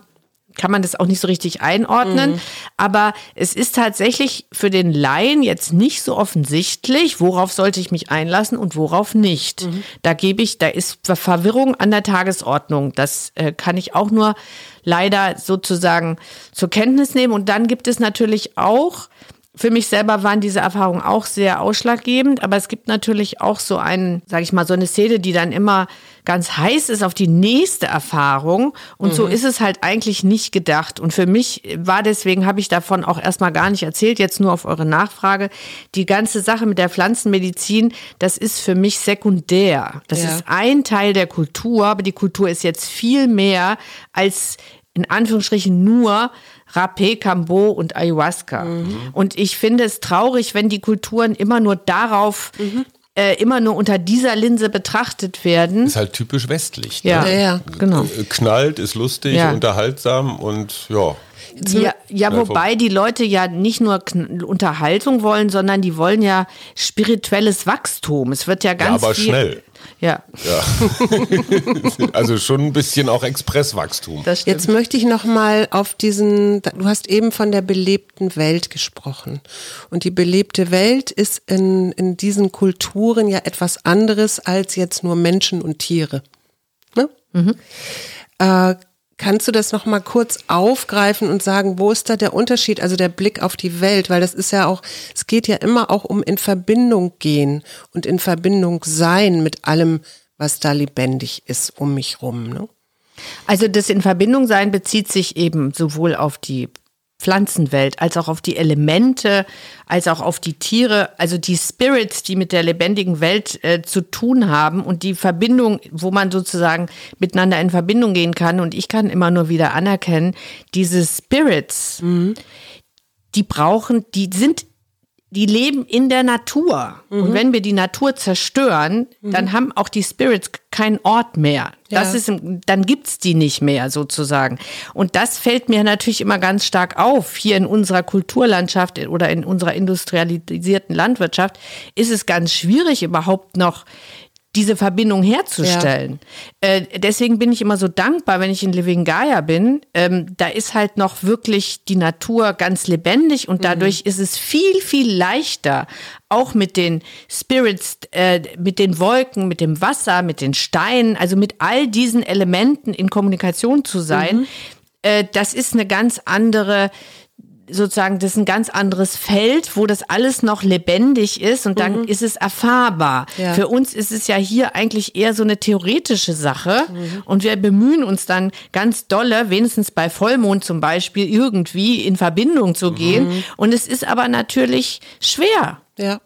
kann man das auch nicht so richtig einordnen. Mhm. Aber es ist tatsächlich für den Laien jetzt nicht so offensichtlich, worauf sollte ich mich einlassen und worauf nicht. Mhm. Da gebe ich, da ist Verwirrung an der Tagesordnung. Das äh, kann ich auch nur leider sozusagen zur Kenntnis nehmen. Und dann gibt es natürlich auch für mich selber waren diese Erfahrungen auch sehr ausschlaggebend, aber es gibt natürlich auch so einen, sage ich mal, so eine Szene, die dann immer ganz heiß ist auf die nächste Erfahrung und mhm. so ist es halt eigentlich nicht gedacht und für mich war deswegen habe ich davon auch erstmal gar nicht erzählt, jetzt nur auf eure Nachfrage, die ganze Sache mit der Pflanzenmedizin, das ist für mich sekundär. Das ja. ist ein Teil der Kultur, aber die Kultur ist jetzt viel mehr als in Anführungsstrichen nur Rapé, Cambo und Ayahuasca. Mhm. Und ich finde es traurig, wenn die Kulturen immer nur darauf mhm immer nur unter dieser Linse betrachtet werden. Ist halt typisch westlich. Ja, ne? ja, ja, genau. Äh, knallt, ist lustig, ja. unterhaltsam und ja. Ja, ja, wobei die Leute ja nicht nur Unterhaltung wollen, sondern die wollen ja spirituelles Wachstum. Es wird ja ganz ja, aber viel, schnell. Ja. ja. also schon ein bisschen auch Expresswachstum. Jetzt möchte ich noch mal auf diesen, du hast eben von der belebten Welt gesprochen. Und die belebte Welt ist in, in diesen Kulturen ja etwas anderes als jetzt nur Menschen und Tiere. Ne? Mhm. Äh, Kannst du das noch mal kurz aufgreifen und sagen, wo ist da der Unterschied, also der Blick auf die Welt, weil das ist ja auch, es geht ja immer auch um in Verbindung gehen und in Verbindung sein mit allem, was da lebendig ist um mich rum. Ne? Also das in Verbindung sein bezieht sich eben sowohl auf die Pflanzenwelt, als auch auf die Elemente, als auch auf die Tiere, also die Spirits, die mit der lebendigen Welt äh, zu tun haben und die Verbindung, wo man sozusagen miteinander in Verbindung gehen kann. Und ich kann immer nur wieder anerkennen, diese Spirits, mhm. die brauchen, die sind die leben in der Natur. Mhm. Und wenn wir die Natur zerstören, mhm. dann haben auch die Spirits keinen Ort mehr. Ja. Das ist, dann gibt's die nicht mehr sozusagen. Und das fällt mir natürlich immer ganz stark auf. Hier in unserer Kulturlandschaft oder in unserer industrialisierten Landwirtschaft ist es ganz schwierig überhaupt noch diese Verbindung herzustellen. Ja. Äh, deswegen bin ich immer so dankbar, wenn ich in Living Gaia bin. Ähm, da ist halt noch wirklich die Natur ganz lebendig und dadurch mhm. ist es viel, viel leichter, auch mit den Spirits, äh, mit den Wolken, mit dem Wasser, mit den Steinen, also mit all diesen Elementen in Kommunikation zu sein. Mhm. Äh, das ist eine ganz andere sozusagen, das ist ein ganz anderes Feld, wo das alles noch lebendig ist und dann mhm. ist es erfahrbar. Ja. Für uns ist es ja hier eigentlich eher so eine theoretische Sache mhm. und wir bemühen uns dann ganz dolle, wenigstens bei Vollmond zum Beispiel, irgendwie in Verbindung zu gehen. Mhm. Und es ist aber natürlich schwer. Ja.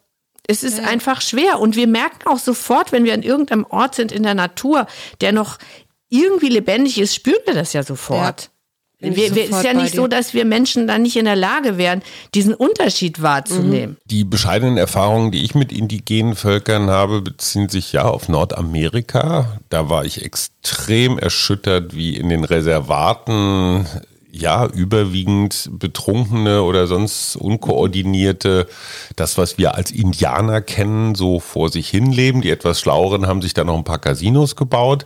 Es ist ja. einfach schwer und wir merken auch sofort, wenn wir an irgendeinem Ort sind in der Natur, der noch irgendwie lebendig ist, spüren wir das ja sofort. Wir, wir, ist ja nicht so, dass wir Menschen dann nicht in der Lage wären, diesen Unterschied wahrzunehmen. Die bescheidenen Erfahrungen, die ich mit indigenen Völkern habe, beziehen sich ja auf Nordamerika. Da war ich extrem erschüttert, wie in den Reservaten ja, überwiegend betrunkene oder sonst unkoordinierte, das, was wir als Indianer kennen, so vor sich hinleben. Die etwas Schlaueren haben sich da noch ein paar Casinos gebaut.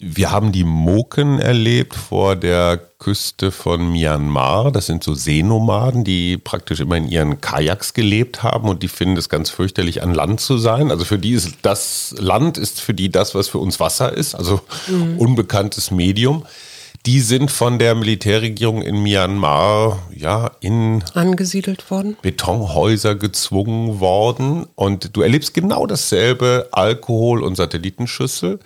Wir haben die Moken erlebt vor der Küste von Myanmar. Das sind so Seenomaden, die praktisch immer in ihren Kajaks gelebt haben und die finden es ganz fürchterlich, an Land zu sein. Also für die ist das Land ist für die das, was für uns Wasser ist, also mhm. unbekanntes Medium. Die sind von der Militärregierung in Myanmar ja in angesiedelt worden, Betonhäuser gezwungen worden und du erlebst genau dasselbe Alkohol und Satellitenschüssel.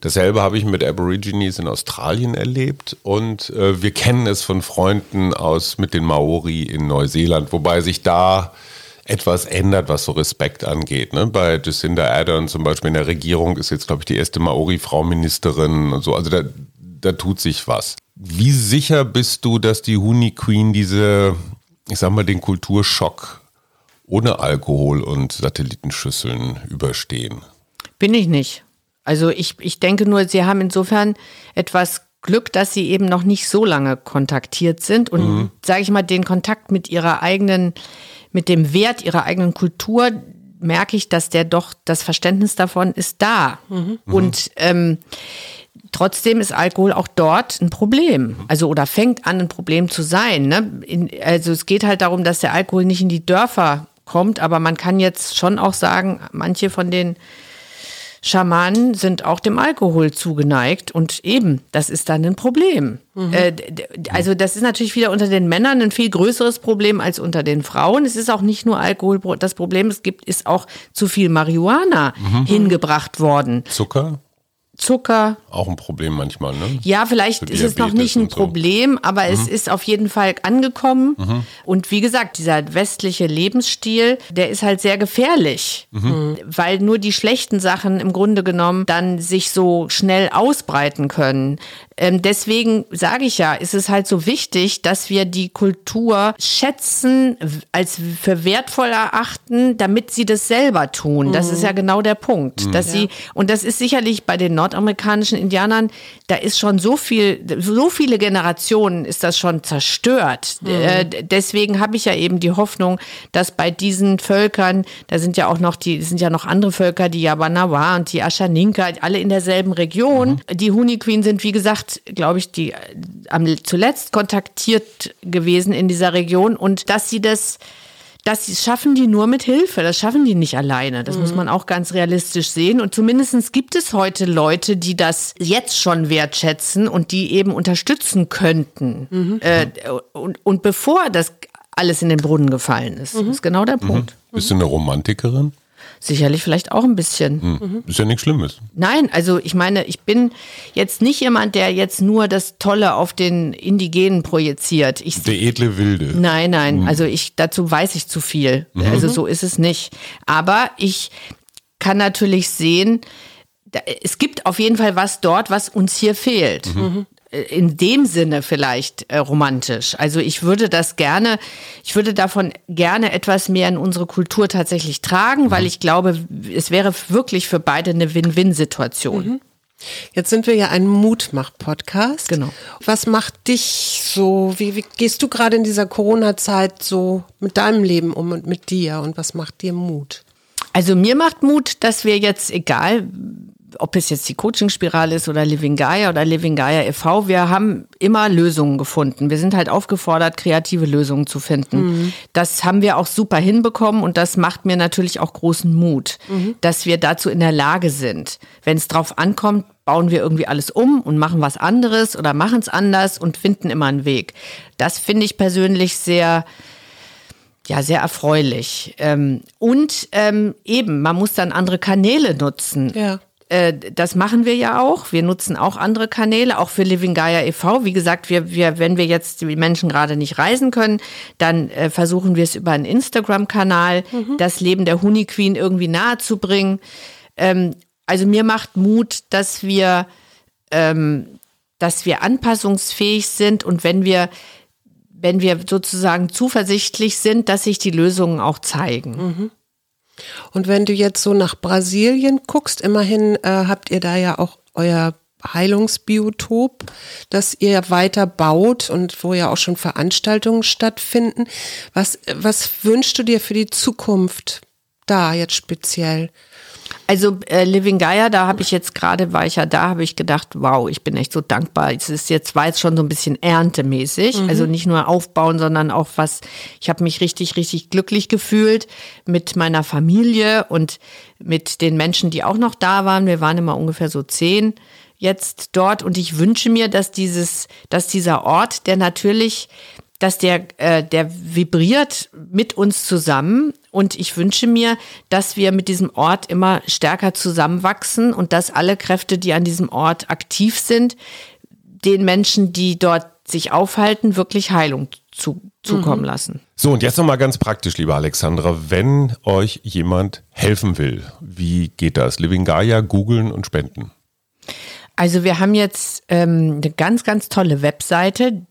Dasselbe habe ich mit Aborigines in Australien erlebt und äh, wir kennen es von Freunden aus mit den Maori in Neuseeland, wobei sich da etwas ändert, was so Respekt angeht. Ne? Bei Jacinda Ardern zum Beispiel in der Regierung ist jetzt, glaube ich, die erste Maori-Frau Ministerin und so. Also da, da tut sich was. Wie sicher bist du, dass die Huni Queen diese, ich sag mal, den Kulturschock ohne Alkohol und Satellitenschüsseln überstehen? Bin ich nicht. Also ich, ich denke nur, sie haben insofern etwas Glück, dass sie eben noch nicht so lange kontaktiert sind und, mhm. sage ich mal, den Kontakt mit ihrer eigenen, mit dem Wert ihrer eigenen Kultur merke ich, dass der doch, das Verständnis davon ist da. Mhm. Und ähm, trotzdem ist Alkohol auch dort ein Problem. Also oder fängt an, ein Problem zu sein. Ne? In, also es geht halt darum, dass der Alkohol nicht in die Dörfer kommt, aber man kann jetzt schon auch sagen, manche von den Schamanen sind auch dem Alkohol zugeneigt und eben, das ist dann ein Problem. Mhm. Äh, also das ist natürlich wieder unter den Männern ein viel größeres Problem als unter den Frauen. Es ist auch nicht nur Alkohol, das Problem, es gibt, ist auch zu viel Marihuana mhm. hingebracht worden. Zucker? Zucker. Auch ein Problem manchmal, ne? Ja, vielleicht ist es noch nicht ein Problem, so. aber mhm. es ist auf jeden Fall angekommen. Mhm. Und wie gesagt, dieser westliche Lebensstil, der ist halt sehr gefährlich, mhm. weil nur die schlechten Sachen im Grunde genommen dann sich so schnell ausbreiten können. Ähm, deswegen sage ich ja, ist es halt so wichtig, dass wir die Kultur schätzen, als für wertvoll erachten, damit sie das selber tun. Das ist ja genau der Punkt, dass sie und das ist sicherlich bei den nordamerikanischen Indianern, da ist schon so viel, so viele Generationen ist das schon zerstört. Äh, deswegen habe ich ja eben die Hoffnung, dass bei diesen Völkern, da sind ja auch noch die, sind ja noch andere Völker, die Yabanawa und die Ashaninka, alle in derselben Region. Die Huni Queen sind, wie gesagt, glaube ich, die äh, am zuletzt kontaktiert gewesen in dieser Region und dass sie das das schaffen die nur mit Hilfe, das schaffen die nicht alleine. Das muss man auch ganz realistisch sehen. Und zumindest gibt es heute Leute, die das jetzt schon wertschätzen und die eben unterstützen könnten. Äh, und, und bevor das alles in den Brunnen gefallen ist. Das ist genau der Punkt. Bist du eine Romantikerin? Sicherlich vielleicht auch ein bisschen. Hm. Ist ja nichts Schlimmes. Nein, also ich meine, ich bin jetzt nicht jemand, der jetzt nur das Tolle auf den Indigenen projiziert. Ich Der edle Wilde. Nein, nein, also ich dazu weiß ich zu viel. Also so ist es nicht. Aber ich kann natürlich sehen, es gibt auf jeden Fall was dort, was uns hier fehlt. Äh, In dem Sinne vielleicht äh, romantisch. Also ich würde das gerne, ich würde davon gerne etwas mehr in unsere Kultur tatsächlich tragen, weil ich glaube, es wäre wirklich für beide eine Win-Win-Situation. Jetzt sind wir ja ein Mutmach-Podcast. Genau. Was macht dich so, wie, wie gehst du gerade in dieser Corona-Zeit so mit deinem Leben um und mit dir und was macht dir Mut? Also mir macht Mut, dass wir jetzt, egal ob es jetzt die Coaching-Spirale ist oder Living Gaia oder Living Gaia e.V., wir haben immer Lösungen gefunden. Wir sind halt aufgefordert, kreative Lösungen zu finden. Das haben wir auch super hinbekommen und das macht mir natürlich auch großen Mut, dass wir dazu in der Lage sind. Wenn es drauf ankommt, bauen wir irgendwie alles um und machen was anderes oder machen es anders und finden immer einen Weg. Das finde ich persönlich sehr, ja, sehr erfreulich. Ähm, und ähm, eben, man muss dann andere Kanäle nutzen. Ja. Äh, das machen wir ja auch. Wir nutzen auch andere Kanäle, auch für Living Gaia e.V. Wie gesagt, wir, wir, wenn wir jetzt die Menschen gerade nicht reisen können, dann äh, versuchen wir es über einen Instagram-Kanal, das Leben der Honey Queen irgendwie nahe zu bringen. Ähm, also mir macht Mut, dass wir, ähm, dass wir anpassungsfähig sind und wenn wir wenn wir sozusagen zuversichtlich sind, dass sich die Lösungen auch zeigen. Und wenn du jetzt so nach Brasilien guckst, immerhin äh, habt ihr da ja auch euer Heilungsbiotop, das ihr weiter baut und wo ja auch schon Veranstaltungen stattfinden. Was, was wünschst du dir für die Zukunft da jetzt speziell? Also äh, Living Gaia, da habe ich jetzt gerade, war ich ja da, habe ich gedacht, wow, ich bin echt so dankbar. Es ist jetzt, war jetzt schon so ein bisschen erntemäßig. Also nicht nur aufbauen, sondern auch was, ich habe mich richtig, richtig glücklich gefühlt mit meiner Familie und mit den Menschen, die auch noch da waren. Wir waren immer ungefähr so zehn jetzt dort und ich wünsche mir, dass dieses, dass dieser Ort, der natürlich dass der, äh, der vibriert mit uns zusammen und ich wünsche mir, dass wir mit diesem Ort immer stärker zusammenwachsen und dass alle Kräfte, die an diesem Ort aktiv sind, den Menschen, die dort sich aufhalten, wirklich Heilung zu, zukommen lassen. So, und jetzt nochmal ganz praktisch, liebe Alexandra, wenn euch jemand helfen will, wie geht das? Living Gaia, googeln und spenden. Also wir haben jetzt ähm, eine ganz, ganz tolle Webseite,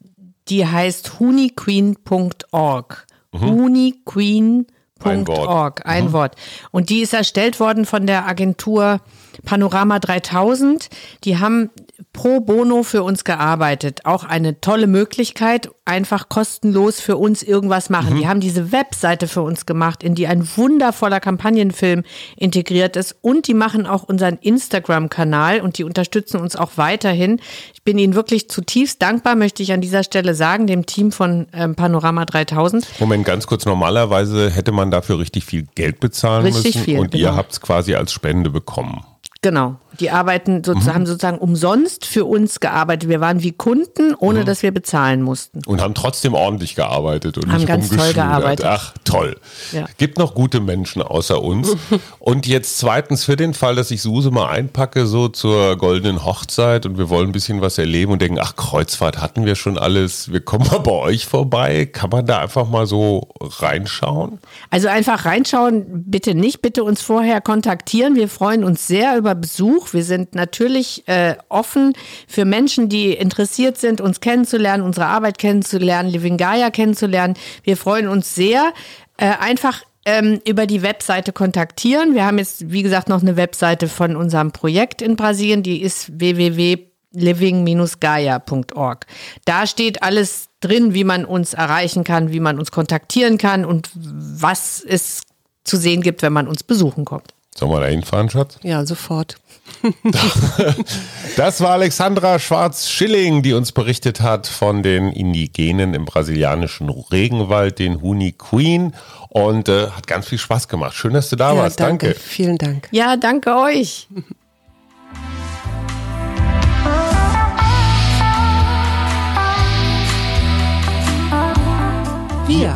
die heißt huniqueen.org. Huniqueen.org, Ein Wort. ein Wort. Und die ist erstellt worden von der Agentur Panorama 3000. Die haben pro bono für uns gearbeitet. Auch eine tolle Möglichkeit, einfach kostenlos für uns irgendwas machen. Die haben diese Webseite für uns gemacht, in die ein wundervoller Kampagnenfilm integriert ist. Und die machen auch unseren Instagram-Kanal und die unterstützen uns auch weiterhin. Ich bin ihnen wirklich zutiefst dankbar, möchte ich an dieser Stelle sagen, dem Team von ähm, Panorama 3000. Moment, ganz kurz, normalerweise hätte man dafür richtig viel Geld bezahlen Richtig müssen viel, und ihr genau. habt es quasi als Spende bekommen. Genau. Die arbeiten sozusagen, haben sozusagen umsonst für uns gearbeitet. Wir waren wie Kunden, ohne dass wir bezahlen mussten. Und haben trotzdem ordentlich gearbeitet und Haben nicht ganz toll gearbeitet. Ach, Toll. Ja. Gibt noch gute Menschen außer uns. und jetzt zweitens für den Fall, dass ich Suse mal einpacke, so zur goldenen Hochzeit und wir wollen ein bisschen was erleben und denken, ach, Kreuzfahrt hatten wir schon alles. Wir kommen mal bei euch vorbei. Kann man da einfach mal so reinschauen? Also einfach reinschauen, bitte nicht, bitte uns vorher kontaktieren. Wir freuen uns sehr über Besuch. Wir sind natürlich äh, offen für Menschen, die interessiert sind, uns kennenzulernen, unsere Arbeit kennenzulernen, Living Gaia kennenzulernen. Wir freuen uns sehr. Äh, einfach ähm, über die Webseite kontaktieren. Wir haben jetzt, wie gesagt, noch eine Webseite von unserem Projekt in Brasilien, die ist www.living-gaia.org. Da steht alles drin, wie man uns erreichen kann, wie man uns kontaktieren kann und was es zu sehen gibt, wenn man uns besuchen kommt. Sollen wir da hinfahren, Schatz? Ja, sofort. Das war Alexandra Schwarz-Schilling, die uns berichtet hat von den Indigenen im brasilianischen Regenwald, den Huni Queen. Und äh, hat ganz viel Spaß gemacht. Schön, dass du da ja, warst. Danke. Vielen Dank. Ja, danke euch. Wir,